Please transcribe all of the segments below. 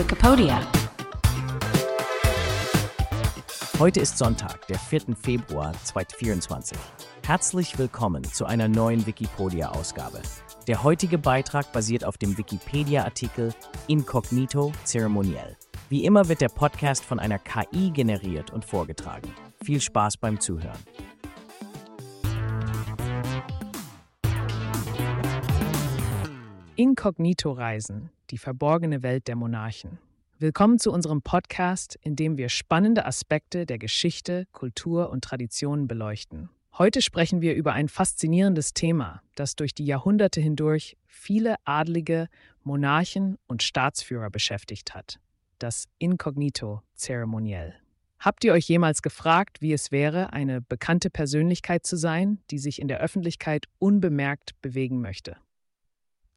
Wikipedia. Heute ist Sonntag, der 4. Februar 2024. Herzlich willkommen zu einer neuen Wikipedia-Ausgabe. Der heutige Beitrag basiert auf dem Wikipedia-Artikel Incognito Zeremoniell. Wie immer wird der Podcast von einer KI generiert und vorgetragen. Viel Spaß beim Zuhören. Inkognito-Reisen, die verborgene Welt der Monarchen. Willkommen zu unserem Podcast, in dem wir spannende Aspekte der Geschichte, Kultur und Traditionen beleuchten. Heute sprechen wir über ein faszinierendes Thema, das durch die Jahrhunderte hindurch viele Adlige, Monarchen und Staatsführer beschäftigt hat. Das Inkognito zeremoniell. Habt ihr euch jemals gefragt, wie es wäre, eine bekannte Persönlichkeit zu sein, die sich in der Öffentlichkeit unbemerkt bewegen möchte?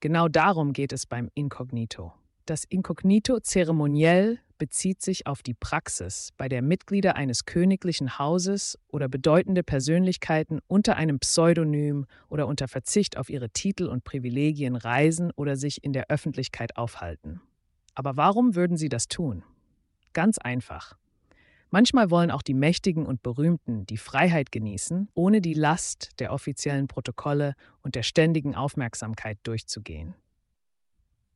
Genau darum geht es beim Inkognito. Das Inkognito zeremoniell bezieht sich auf die Praxis, bei der Mitglieder eines königlichen Hauses oder bedeutende Persönlichkeiten unter einem Pseudonym oder unter Verzicht auf ihre Titel und Privilegien reisen oder sich in der Öffentlichkeit aufhalten. Aber warum würden sie das tun? Ganz einfach. Manchmal wollen auch die Mächtigen und Berühmten die Freiheit genießen, ohne die Last der offiziellen Protokolle und der ständigen Aufmerksamkeit durchzugehen.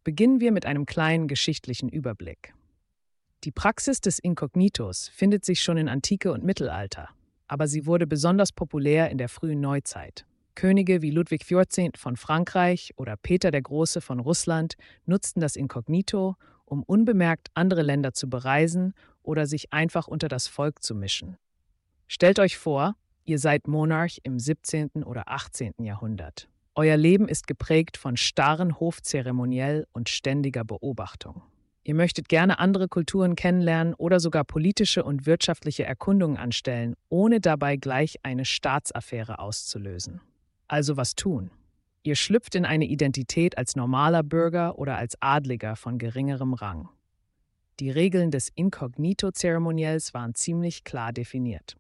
Beginnen wir mit einem kleinen geschichtlichen Überblick. Die Praxis des Inkognitos findet sich schon in Antike und Mittelalter, aber sie wurde besonders populär in der frühen Neuzeit. Könige wie Ludwig XIV. von Frankreich oder Peter der Große von Russland nutzten das Inkognito, um unbemerkt andere Länder zu bereisen oder sich einfach unter das Volk zu mischen. Stellt euch vor, ihr seid Monarch im 17. oder 18. Jahrhundert. Euer Leben ist geprägt von starren Hofzeremoniell und ständiger Beobachtung. Ihr möchtet gerne andere Kulturen kennenlernen oder sogar politische und wirtschaftliche Erkundungen anstellen, ohne dabei gleich eine Staatsaffäre auszulösen. Also was tun? Ihr schlüpft in eine Identität als normaler Bürger oder als Adliger von geringerem Rang. Die Regeln des Inkognito-Zeremoniells waren ziemlich klar definiert.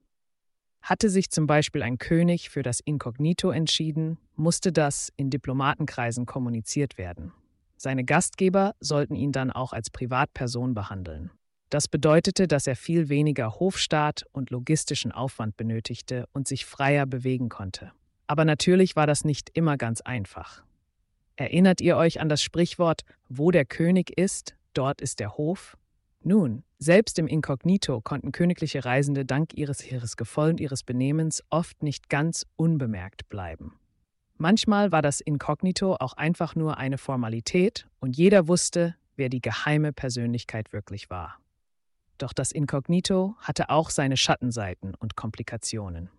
Hatte sich zum Beispiel ein König für das Inkognito entschieden, musste das in Diplomatenkreisen kommuniziert werden. Seine Gastgeber sollten ihn dann auch als Privatperson behandeln. Das bedeutete, dass er viel weniger Hofstaat und logistischen Aufwand benötigte und sich freier bewegen konnte. Aber natürlich war das nicht immer ganz einfach. Erinnert ihr euch an das Sprichwort, wo der König ist, dort ist der Hof? Nun, selbst im Inkognito konnten königliche Reisende dank ihres Heeresgefolge und ihres Benehmens oft nicht ganz unbemerkt bleiben. Manchmal war das Inkognito auch einfach nur eine Formalität und jeder wusste, wer die geheime Persönlichkeit wirklich war. Doch das Inkognito hatte auch seine Schattenseiten und Komplikationen.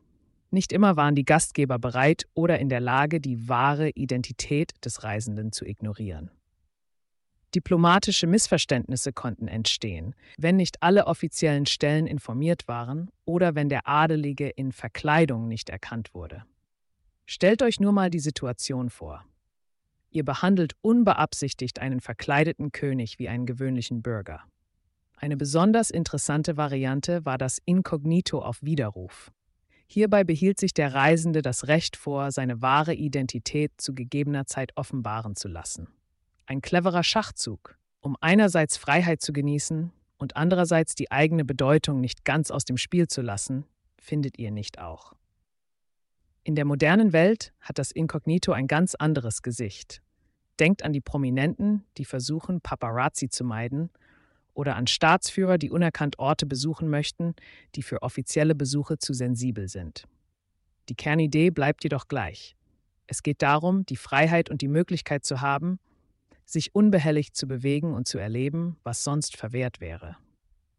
Nicht immer waren die Gastgeber bereit oder in der Lage, die wahre Identität des Reisenden zu ignorieren. Diplomatische Missverständnisse konnten entstehen, wenn nicht alle offiziellen Stellen informiert waren oder wenn der Adelige in Verkleidung nicht erkannt wurde. Stellt euch nur mal die Situation vor. Ihr behandelt unbeabsichtigt einen verkleideten König wie einen gewöhnlichen Bürger. Eine besonders interessante Variante war das Inkognito auf Widerruf. Hierbei behielt sich der Reisende das Recht vor, seine wahre Identität zu gegebener Zeit offenbaren zu lassen. Ein cleverer Schachzug, um einerseits Freiheit zu genießen und andererseits die eigene Bedeutung nicht ganz aus dem Spiel zu lassen, findet ihr nicht auch. In der modernen Welt hat das Inkognito ein ganz anderes Gesicht. Denkt an die Prominenten, die versuchen, Paparazzi zu meiden, oder an Staatsführer, die unerkannt Orte besuchen möchten, die für offizielle Besuche zu sensibel sind. Die Kernidee bleibt jedoch gleich. Es geht darum, die Freiheit und die Möglichkeit zu haben, sich unbehelligt zu bewegen und zu erleben, was sonst verwehrt wäre.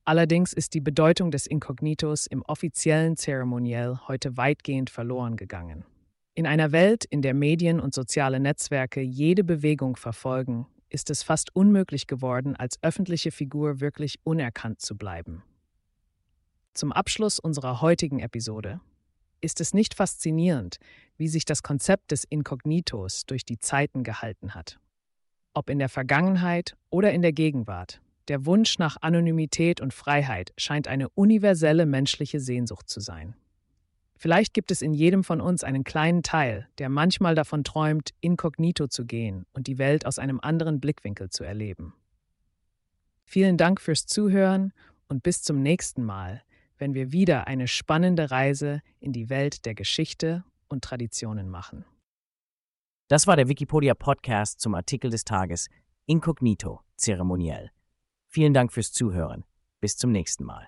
Allerdings ist die Bedeutung des Inkognitos im offiziellen Zeremoniell heute weitgehend verloren gegangen. In einer Welt, in der Medien und soziale Netzwerke jede Bewegung verfolgen, ist es fast unmöglich geworden, als öffentliche Figur wirklich unerkannt zu bleiben. Zum Abschluss unserer heutigen Episode ist es nicht faszinierend, wie sich das Konzept des Inkognitos durch die Zeiten gehalten hat. Ob in der Vergangenheit oder in der Gegenwart, der Wunsch nach Anonymität und Freiheit scheint eine universelle menschliche Sehnsucht zu sein. Vielleicht gibt es in jedem von uns einen kleinen Teil, der manchmal davon träumt, inkognito zu gehen und die Welt aus einem anderen Blickwinkel zu erleben. Vielen Dank fürs Zuhören und bis zum nächsten Mal, wenn wir wieder eine spannende Reise in die Welt der Geschichte und Traditionen machen. Das war der Wikipedia Podcast zum Artikel des Tages Inkognito zeremoniell. Vielen Dank fürs Zuhören. Bis zum nächsten Mal.